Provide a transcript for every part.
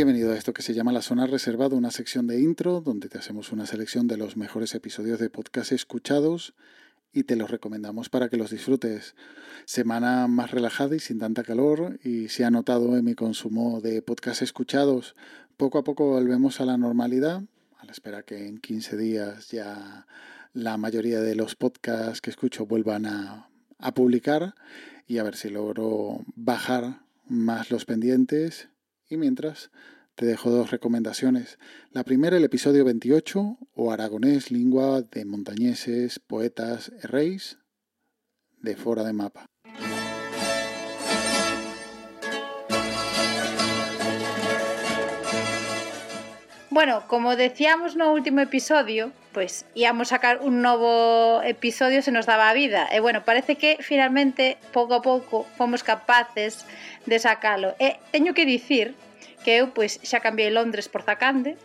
Bienvenido a esto que se llama La Zona Reservada, una sección de intro donde te hacemos una selección de los mejores episodios de podcast escuchados y te los recomendamos para que los disfrutes. Semana más relajada y sin tanta calor y se ha notado en mi consumo de podcast escuchados. Poco a poco volvemos a la normalidad, a la espera que en 15 días ya la mayoría de los podcasts que escucho vuelvan a, a publicar y a ver si logro bajar más los pendientes y mientras te dejo dos recomendaciones. La primera, el episodio 28, o aragonés, lengua de montañeses, poetas reis, de Fora de Mapa. Bueno, como decíamos no último episodio, pois íamos sacar un novo episodio se nos daba a vida. E bueno, parece que finalmente pouco a pouco fomos capaces de sacalo. E eh, teño que dicir que eu pois xa cambiei Londres por Zacande,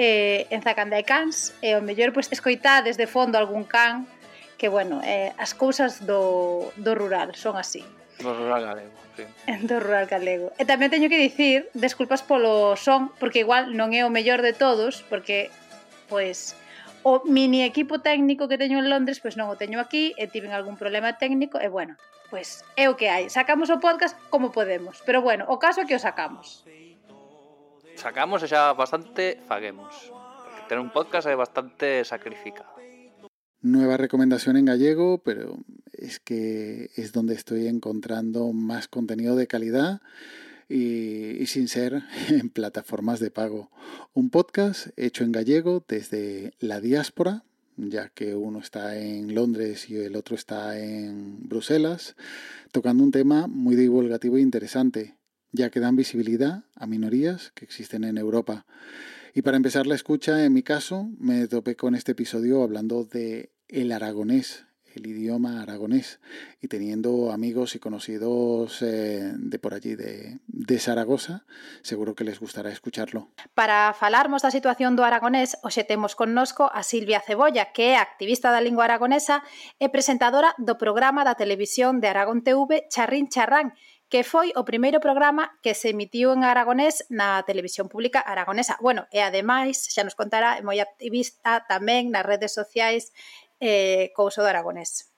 eh, en Zacande hai cans, e o mellor pois escoitades de fondo algún can, que bueno, eh, as cousas do, do rural son así. Do rural galego, sí. Do rural galego. E tamén teño que dicir, desculpas polo son, porque igual non é o mellor de todos, porque, pois, o mini equipo técnico que teño en Londres, pois non o teño aquí, e tiven algún problema técnico, e bueno, pois é o que hai. Sacamos o podcast como podemos, pero bueno, o caso é que o sacamos. Sacamos e xa bastante faguemos. Porque ter un podcast é bastante sacrificado. Nueva recomendación en gallego, pero es que es donde estoy encontrando más contenido de calidad y, y, sin ser en plataformas de pago. Un podcast hecho en gallego desde la diáspora, ya que uno está en Londres y el otro está en Bruselas, tocando un tema muy divulgativo e interesante, ya que dan visibilidad a minorías que existen en Europa. Y para empezar la escucha, en mi caso, me topé con este episodio hablando de el aragonés, el idioma aragonés y teniendo amigos y conocidos eh, de por allí, de, de, Zaragoza, seguro que les gustará escucharlo. Para falarmos da situación do aragonés, hoxe temos connosco a Silvia Cebolla, que é activista da lingua aragonesa e presentadora do programa da televisión de Aragón TV Charrín Charrán, que foi o primeiro programa que se emitiu en aragonés na televisión pública aragonesa. Bueno, e ademais, xa nos contará, é moi activista tamén nas redes sociais eh, Couso do Aragonés.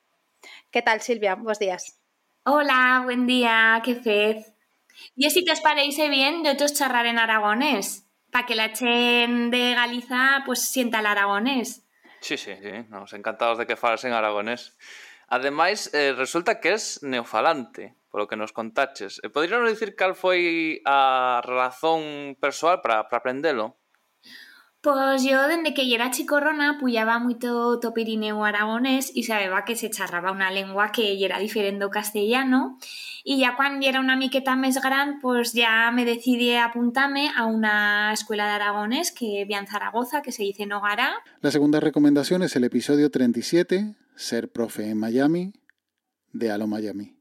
Que tal, Silvia? Bos días. Hola, buen día, que fez. E si te parece bien, de outros charrar en aragonés, para que la chen de Galiza pues sienta el aragonés. Sí, sí, sí, nos encantados de que falas en aragonés. Ademais, eh, resulta que es neofalante, polo que nos contaches. Eh, e poderíamos dicir cal foi a razón persoal para, para aprendelo? Pois yo, dende que era chicorrona, puyaba moito to Pirineo aragonés e sabeba que se charraba unha lengua que era diferente castellano e ya cando era unha miqueta máis gran, pois ya me decidí a apuntame a unha escuela de aragonés que vi en Zaragoza, que se dice Nogara. La segunda recomendación es el episodio 37, Ser profe en Miami, de Alo Miami.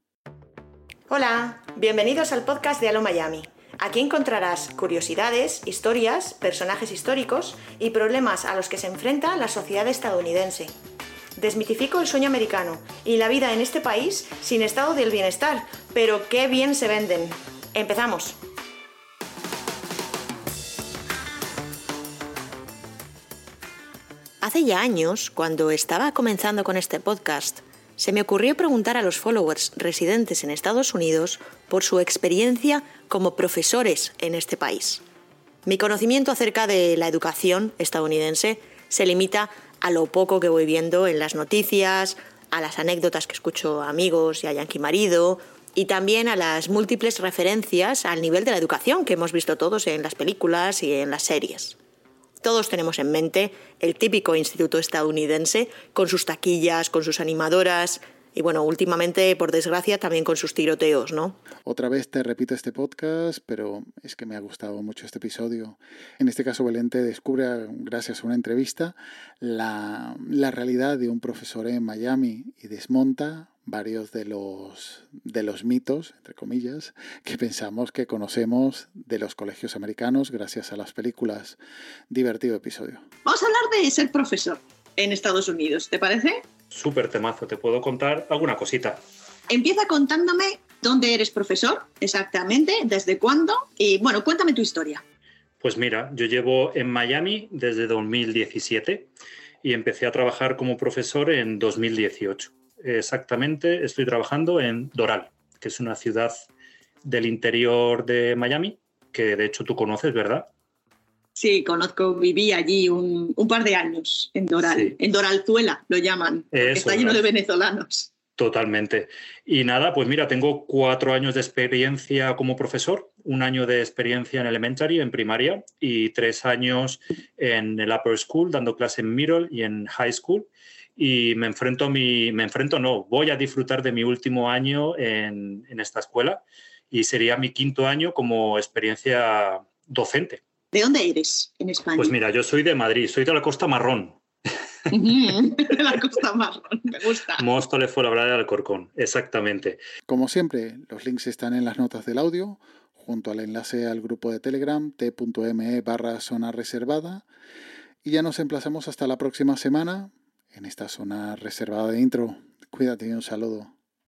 Hola, bienvenidos al podcast de Alo Miami. Aquí encontrarás curiosidades, historias, personajes históricos y problemas a los que se enfrenta la sociedad estadounidense. Desmitifico el sueño americano y la vida en este país sin estado del bienestar, pero qué bien se venden. Empezamos. Hace ya años, cuando estaba comenzando con este podcast, se me ocurrió preguntar a los followers residentes en Estados Unidos por su experiencia como profesores en este país. Mi conocimiento acerca de la educación estadounidense se limita a lo poco que voy viendo en las noticias, a las anécdotas que escucho a amigos y a Yankee Marido, y también a las múltiples referencias al nivel de la educación que hemos visto todos en las películas y en las series. Todos tenemos en mente el típico instituto estadounidense con sus taquillas, con sus animadoras, y bueno, últimamente, por desgracia, también con sus tiroteos, ¿no? Otra vez te repito este podcast, pero es que me ha gustado mucho este episodio. En este caso, Belén te descubre, gracias a una entrevista, la, la realidad de un profesor en Miami y desmonta varios de los, de los mitos, entre comillas, que pensamos que conocemos de los colegios americanos gracias a las películas. Divertido episodio. Vamos a hablar de ser profesor en Estados Unidos, ¿te parece? Súper temazo, te puedo contar alguna cosita. Empieza contándome dónde eres profesor, exactamente, desde cuándo y bueno, cuéntame tu historia. Pues mira, yo llevo en Miami desde 2017 y empecé a trabajar como profesor en 2018. Exactamente, estoy trabajando en Doral, que es una ciudad del interior de Miami, que de hecho tú conoces, ¿verdad? Sí, conozco, viví allí un, par de años en Doral, en Doralzuela lo llaman, está lleno de venezolanos. Totalmente. Y nada, pues mira, tengo cuatro años de experiencia como profesor, un año de experiencia en elementary, en primaria, y tres años en el upper school, dando clase en middle y en high school. Y me enfrento, mi, me enfrento, no, voy a disfrutar de mi último año en, en esta escuela y sería mi quinto año como experiencia docente. ¿De dónde eres en España? Pues mira, yo soy de Madrid, soy de la Costa Marrón. de la Costa Marrón, me gusta. Móstoles fue la verdad de Alcorcón, exactamente. Como siempre, los links están en las notas del audio, junto al enlace al grupo de Telegram t.me barra zona reservada. Y ya nos emplazamos hasta la próxima semana en esta zona reservada de intro. Cuídate y un saludo.